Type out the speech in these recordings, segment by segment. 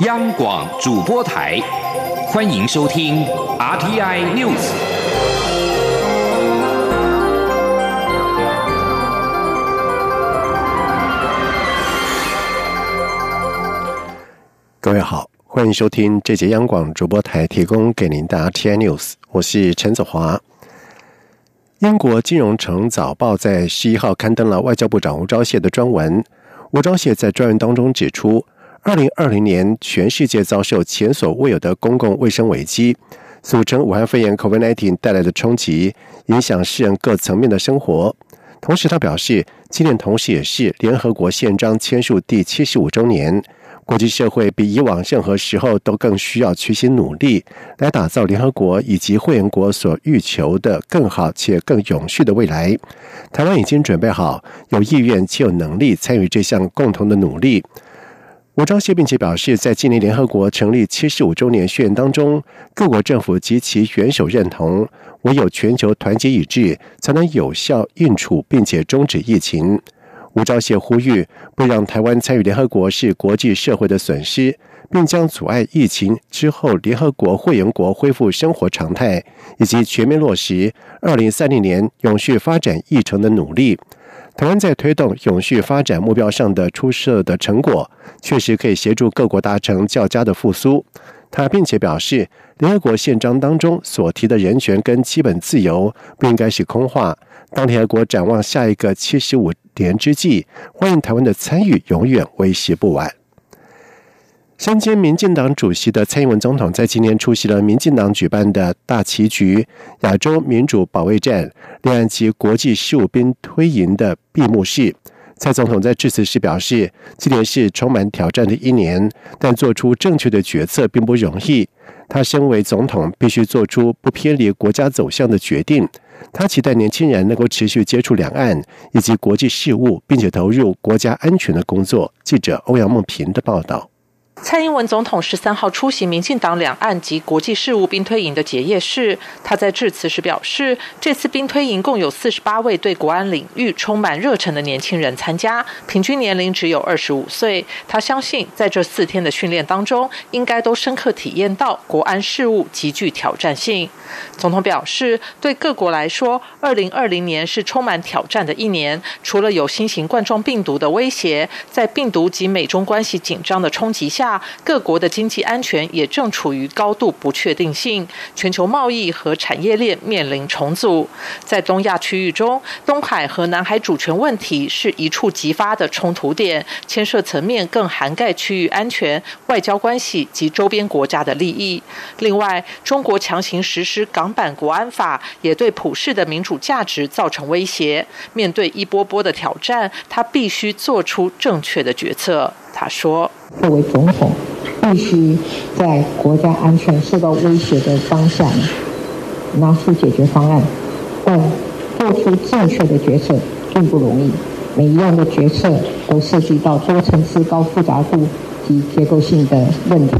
央广主播台，欢迎收听 RTI News。各位好，欢迎收听这节央广主播台提供给您的 RTI News，我是陈子华。英国金融城早报在十一号刊登了外交部长吴钊燮的专文。吴钊燮在专文当中指出，二零二零年全世界遭受前所未有的公共卫生危机，俗称武汉肺炎 （COVID-19） 带来的冲击，影响世人各层面的生活。同时，他表示，今年同时也是联合国宪章签署第七十五周年。国际社会比以往任何时候都更需要齐心努力，来打造联合国以及会员国所欲求的更好且更永续的未来。台湾已经准备好，有意愿且有能力参与这项共同的努力。吴钊燮并且表示，在今年联合国成立七十五周年宣言当中，各国政府及其元首认同，唯有全球团结一致，才能有效应处并且终止疫情。吴钊燮呼吁，不让台湾参与联合国是国际社会的损失，并将阻碍疫情之后联合国会员国恢复生活常态，以及全面落实二零三零年永续发展议程的努力。台湾在推动永续发展目标上的出色的成果，确实可以协助各国达成较佳的复苏。他并且表示，联合国宪章当中所提的人权跟基本自由，不应该是空话。当联合国展望下一个七十五年之际，欢迎台湾的参与，永远为时不晚。身兼民进党主席的蔡英文总统在今年出席了民进党举办的大棋局亚洲民主保卫战两岸及国际事务兵推营的闭幕式。蔡总统在致辞时表示，今年是充满挑战的一年，但做出正确的决策并不容易。他身为总统，必须做出不偏离国家走向的决定。他期待年轻人能够持续接触两岸以及国际事务，并且投入国家安全的工作。记者欧阳梦平的报道。蔡英文总统十三号出席民进党两岸及国际事务兵推营的结业式，他在致辞时表示，这次兵推营共有四十八位对国安领域充满热忱的年轻人参加，平均年龄只有二十五岁。他相信，在这四天的训练当中，应该都深刻体验到国安事务极具挑战性。总统表示，对各国来说，二零二零年是充满挑战的一年，除了有新型冠状病毒的威胁，在病毒及美中关系紧张的冲击下。各国的经济安全也正处于高度不确定性，全球贸易和产业链面临重组。在东亚区域中，东海和南海主权问题是一触即发的冲突点，牵涉层面更涵盖区域安全、外交关系及周边国家的利益。另外，中国强行实施港版国安法，也对普世的民主价值造成威胁。面对一波波的挑战，他必须做出正确的决策。他说：“作为总统，必须在国家安全受到威胁的当下，拿出解决方案。但做出正确的决策并不容易，每一样的决策都涉及到多层次、高复杂度及结构性的问题。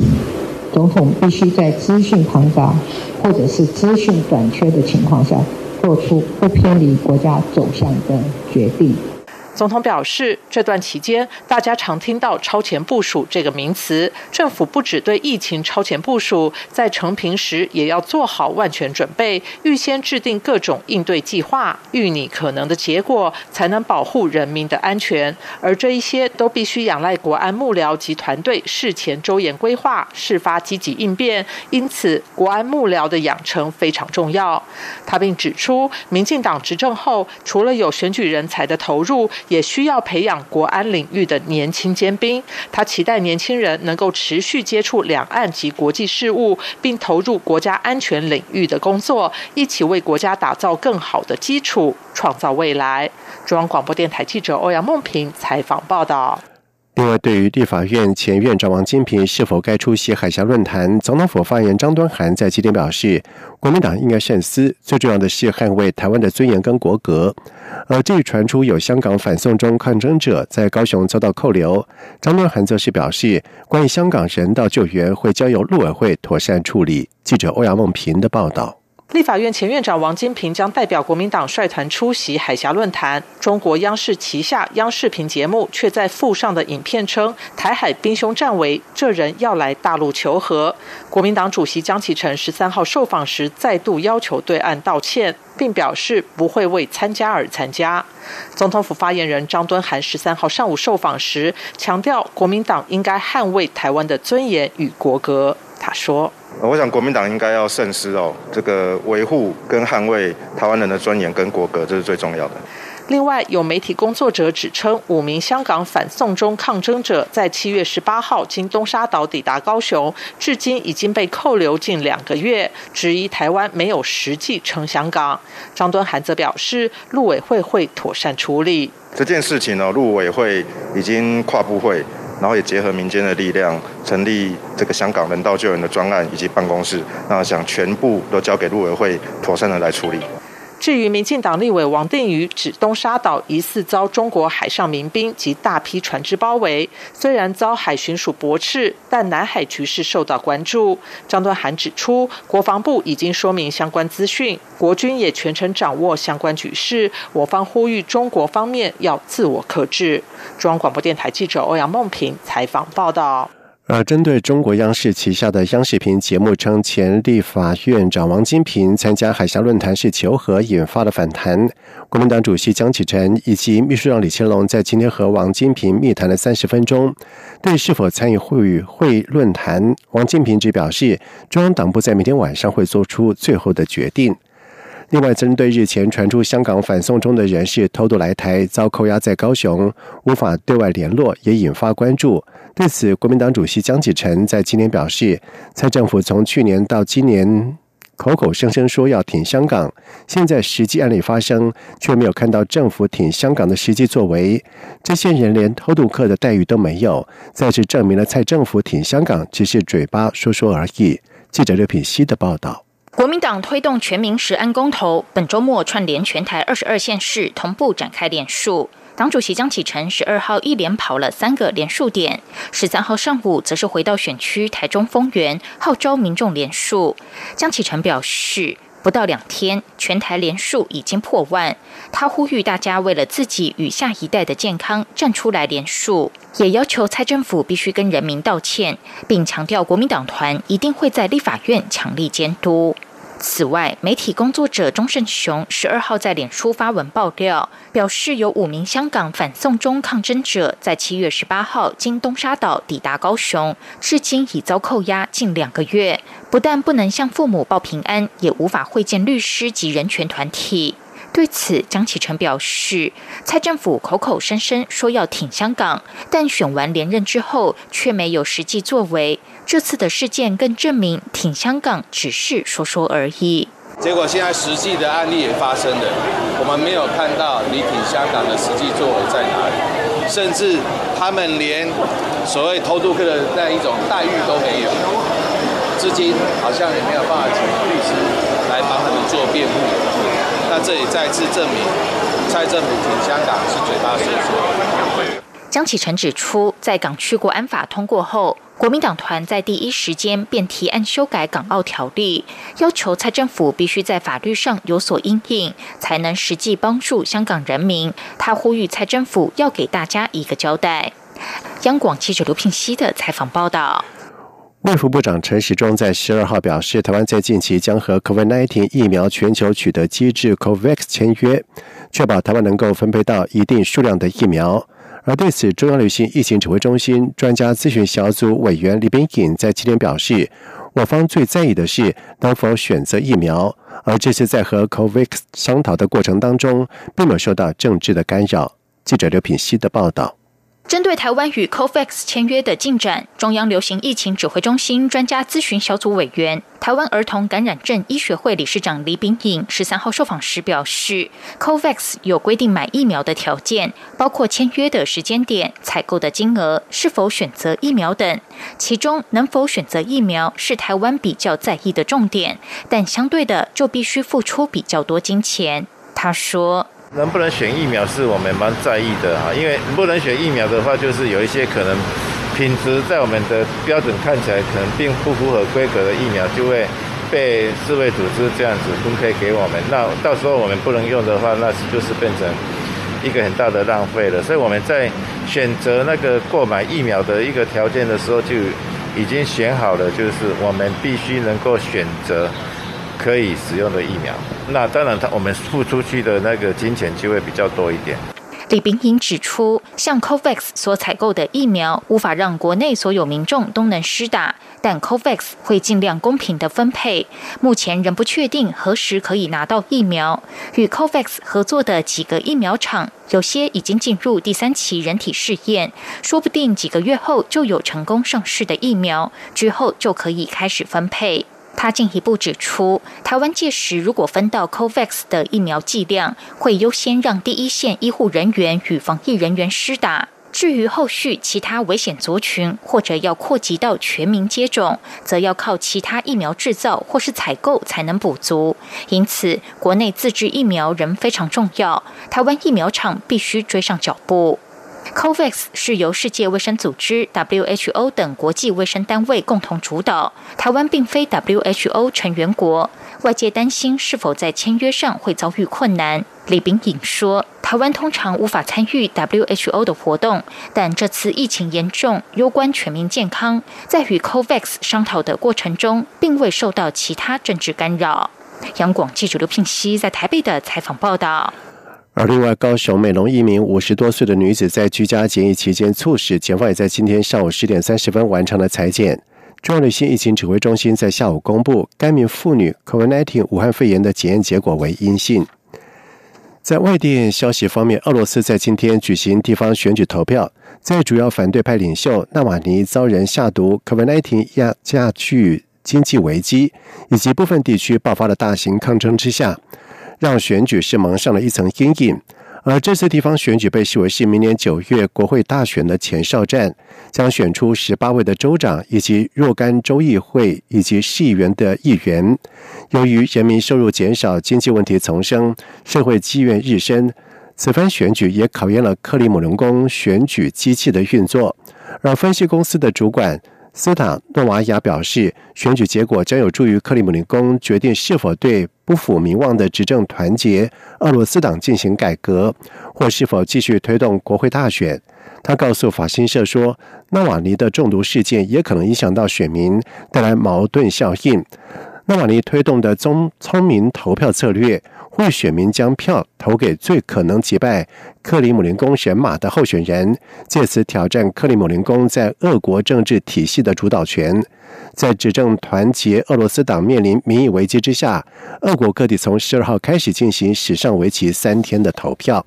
总统必须在资讯庞杂或者是资讯短缺的情况下，做出不偏离国家走向的决定。”总统表示，这段期间，大家常听到“超前部署”这个名词。政府不只对疫情超前部署，在成平时也要做好万全准备，预先制定各种应对计划，预拟可能的结果，才能保护人民的安全。而这一些都必须仰赖国安幕僚及团队事前周延规划，事发积极应变。因此，国安幕僚的养成非常重要。他并指出，民进党执政后，除了有选举人才的投入，也需要培养国安领域的年轻尖兵。他期待年轻人能够持续接触两岸及国际事务，并投入国家安全领域的工作，一起为国家打造更好的基础，创造未来。中央广播电台记者欧阳梦平采访报道。另外，对于立法院前院长王金平是否该出席海峡论坛，总统府发言人张端涵在今天表示，国民党应该慎思，最重要的是捍卫台湾的尊严跟国格。而这一传出有香港反送中抗争者在高雄遭到扣留，张端涵则是表示，关于香港人道救援会交由陆委会妥善处理。记者欧阳梦平的报道。立法院前院长王金平将代表国民党率团出席海峡论坛。中国央视旗下央视频节目却在附上的影片称，台海兵凶战危，这人要来大陆求和。国民党主席江启臣十三号受访时再度要求对岸道歉，并表示不会为参加而参加。总统府发言人张敦涵十三号上午受访时强调，国民党应该捍卫台湾的尊严与国格。他说。我想国民党应该要慎思哦，这个维护跟捍卫台湾人的尊严跟国格，这是最重要的。另外，有媒体工作者指称，五名香港反送中抗争者在七月十八号经东沙岛抵达高雄，至今已经被扣留近两个月，质疑台湾没有实际称香港。张敦涵则表示，陆委会会妥善处理这件事情呢。陆委会已经跨部会。然后也结合民间的力量，成立这个香港人道救援的专案以及办公室，那想全部都交给陆委会妥善的来处理。至于民进党立委王定宇指东沙岛疑似遭中国海上民兵及大批船只包围，虽然遭海巡署驳斥，但南海局势受到关注。张端涵指出，国防部已经说明相关资讯，国军也全程掌握相关局势。我方呼吁中国方面要自我克制。中央广播电台记者欧阳梦平采访报道。而针对中国央视旗下的央视频节目称前立法院长王金平参加海峡论坛是求和，引发的反弹。国民党主席江启臣以及秘书长李乾龙在今天和王金平密谈了三十分钟。对是否参与会与会论坛，王金平只表示中央党部在明天晚上会做出最后的决定。另外，针对日前传出香港反送中的人士偷渡来台遭扣押在高雄，无法对外联络，也引发关注。对此，国民党主席江启臣在今年表示，蔡政府从去年到今年口口声声说要挺香港，现在实际案例发生，却没有看到政府挺香港的实际作为。这些人连偷渡客的待遇都没有，再次证明了蔡政府挺香港只是嘴巴说说而已。记者刘品希的报道。国民党推动全民十安公投，本周末串联全台二十二县市，同步展开联署。党主席江启臣十二号一连跑了三个连署点，十三号上午则是回到选区台中丰原，号召民众连署。江启臣表示，不到两天，全台连数已经破万。他呼吁大家为了自己与下一代的健康站出来连数，也要求蔡政府必须跟人民道歉，并强调国民党团一定会在立法院强力监督。此外，媒体工作者钟胜雄十二号在脸书发文爆料，表示有五名香港反送中抗争者在七月十八号经东沙岛抵达高雄，至今已遭扣押近两个月，不但不能向父母报平安，也无法会见律师及人权团体。对此，江启臣表示，蔡政府口口声声说要挺香港，但选完连任之后却没有实际作为。这次的事件更证明，挺香港只是说说而已。结果现在实际的案例也发生了，我们没有看到你挺香港的实际作为在哪里，甚至他们连所谓偷渡客的那一种待遇都没有，至今好像也没有办法请律师来帮他们做辩护。那这里再次证明，蔡政府挺香港是嘴巴说说。江启臣指出，在港区国安法通过后，国民党团在第一时间便提案修改港澳条例，要求蔡政府必须在法律上有所应应，才能实际帮助香港人民。他呼吁蔡政府要给大家一个交代。央广记者刘聘熙的采访报道。卫福部长陈时中在十二号表示，台湾在近期将和 COVID-19 疫苗全球取得机制 COVAX 签约，确保台湾能够分配到一定数量的疫苗。而对此，中央流行疫情指挥中心专家咨询小组委员李炳颖在今天表示，我方最在意的是能否选择疫苗，而这次在和 COVAX 商讨的过程当中，并没有受到政治的干扰。记者刘品希的报道。针对台湾与 COVAX 签约的进展，中央流行疫情指挥中心专家咨询小组委员、台湾儿童感染症医学会理事长李炳颖十三号受访时表示，COVAX 有规定买疫苗的条件，包括签约的时间点、采购的金额、是否选择疫苗等。其中，能否选择疫苗是台湾比较在意的重点，但相对的就必须付出比较多金钱。他说。能不能选疫苗是我们蛮在意的哈，因为不能选疫苗的话，就是有一些可能品质在我们的标准看起来可能并不符合规格的疫苗，就会被世卫组织这样子分配给我们，那到时候我们不能用的话，那就是变成一个很大的浪费了。所以我们在选择那个购买疫苗的一个条件的时候，就已经选好了，就是我们必须能够选择可以使用的疫苗。那当然，他我们付出去的那个金钱就会比较多一点。李炳颖指出，像 COVAX 所采购的疫苗无法让国内所有民众都能施打，但 COVAX 会尽量公平的分配。目前仍不确定何时可以拿到疫苗。与 COVAX 合作的几个疫苗厂，有些已经进入第三期人体试验，说不定几个月后就有成功上市的疫苗，之后就可以开始分配。他进一步指出，台湾届时如果分到 COVAX 的疫苗剂量，会优先让第一线医护人员与防疫人员施打。至于后续其他危险族群或者要扩及到全民接种，则要靠其他疫苗制造或是采购才能补足。因此，国内自制疫苗仍非常重要，台湾疫苗厂必须追上脚步。COVAX 是由世界卫生组织 （WHO） 等国际卫生单位共同主导，台湾并非 WHO 成员国，外界担心是否在签约上会遭遇困难。李炳颖说：“台湾通常无法参与 WHO 的活动，但这次疫情严重，攸关全民健康，在与 COVAX 商讨的过程中，并未受到其他政治干扰。”杨广记者刘聘熙在台北的采访报道。而另外，高雄美容一名五十多岁的女子在居家检疫期间猝死，检方也在今天上午十点三十分完成了裁剪。中央流行疫情指挥中心在下午公布，该名妇女 COVID-19 武汉肺炎的检验结果为阴性。在外电消息方面，俄罗斯在今天举行地方选举投票，在主要反对派领袖纳瓦尼遭人下毒 COVID-19 加剧经济危机，以及部分地区爆发了大型抗争之下。让选举是蒙上了一层阴影，而这次地方选举被视为是明年九月国会大选的前哨战，将选出十八位的州长以及若干州议会以及市议员的议员。由于人民收入减少、经济问题丛生、社会积怨日深，此番选举也考验了克里姆林宫选举机器的运作。而分析公司的主管。斯塔诺瓦亚表示，选举结果将有助于克里姆林宫决定是否对不负民望的执政团结俄罗斯党进行改革，或是否继续推动国会大选。他告诉法新社说，纳瓦尼的中毒事件也可能影响到选民，带来矛盾效应。纳瓦尼推动的聪聪明投票策略，会选民将票投给最可能击败克里姆林宫选马的候选人，借此挑战克里姆林宫在俄国政治体系的主导权。在执政团结俄罗斯党面临民意危机之下，俄国各地从十二号开始进行史上为期三天的投票。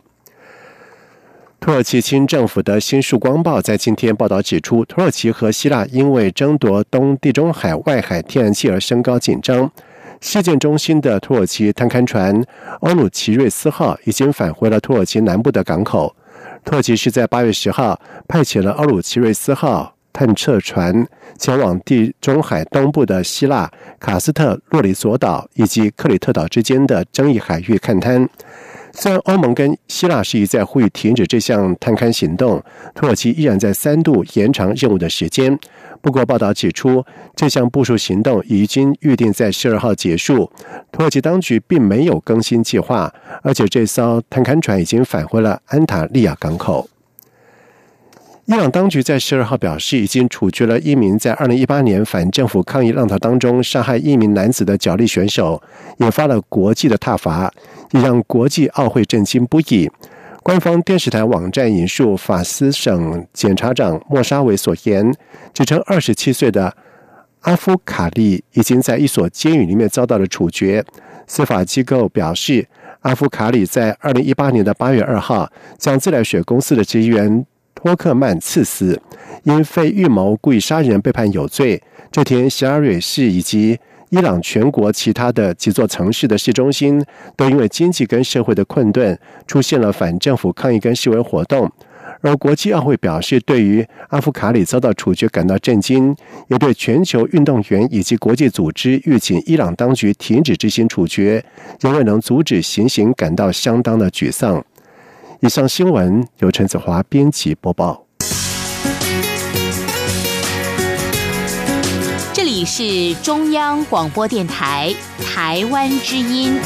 土耳其亲政府的新曙光报在今天报道指出，土耳其和希腊因为争夺东地中海外海天然气而升高紧张。事件中心的土耳其探勘船欧鲁奇瑞斯号已经返回了土耳其南部的港口。土耳其是在八月十号派遣了欧鲁奇瑞斯号探测船前往地中海东部的希腊卡斯特洛里索岛以及克里特岛之间的争议海域勘探。虽然欧盟跟希腊是一再呼吁停止这项探勘行动，土耳其依然在三度延长任务的时间。不过，报道指出，这项部署行动已经预定在十二号结束。土耳其当局并没有更新计划，而且这艘探勘船已经返回了安塔利亚港口。伊朗当局在十二号表示，已经处决了一名在二零一八年反政府抗议浪潮当中杀害一名男子的角力选手，引发了国际的挞伐，也让国际奥会震惊不已。官方电视台网站引述法斯省检察长莫沙维所言，指称二十七岁的阿夫卡利已经在一所监狱里面遭到了处决。司法机构表示，阿夫卡里在二零一八年的八月二号将自来水公司的职员。托克曼刺死，因非预谋故意杀人被判有罪。这天，希拉瑞市以及伊朗全国其他的几座城市的市中心，都因为经济跟社会的困顿，出现了反政府抗议跟示威活动。而国际奥会表示，对于阿夫卡里遭到处决感到震惊，也对全球运动员以及国际组织预警伊朗当局停止执行处决，仍未能阻止行刑感到相当的沮丧。以上新闻由陈子华编辑播报。这里是中央广播电台台湾之音。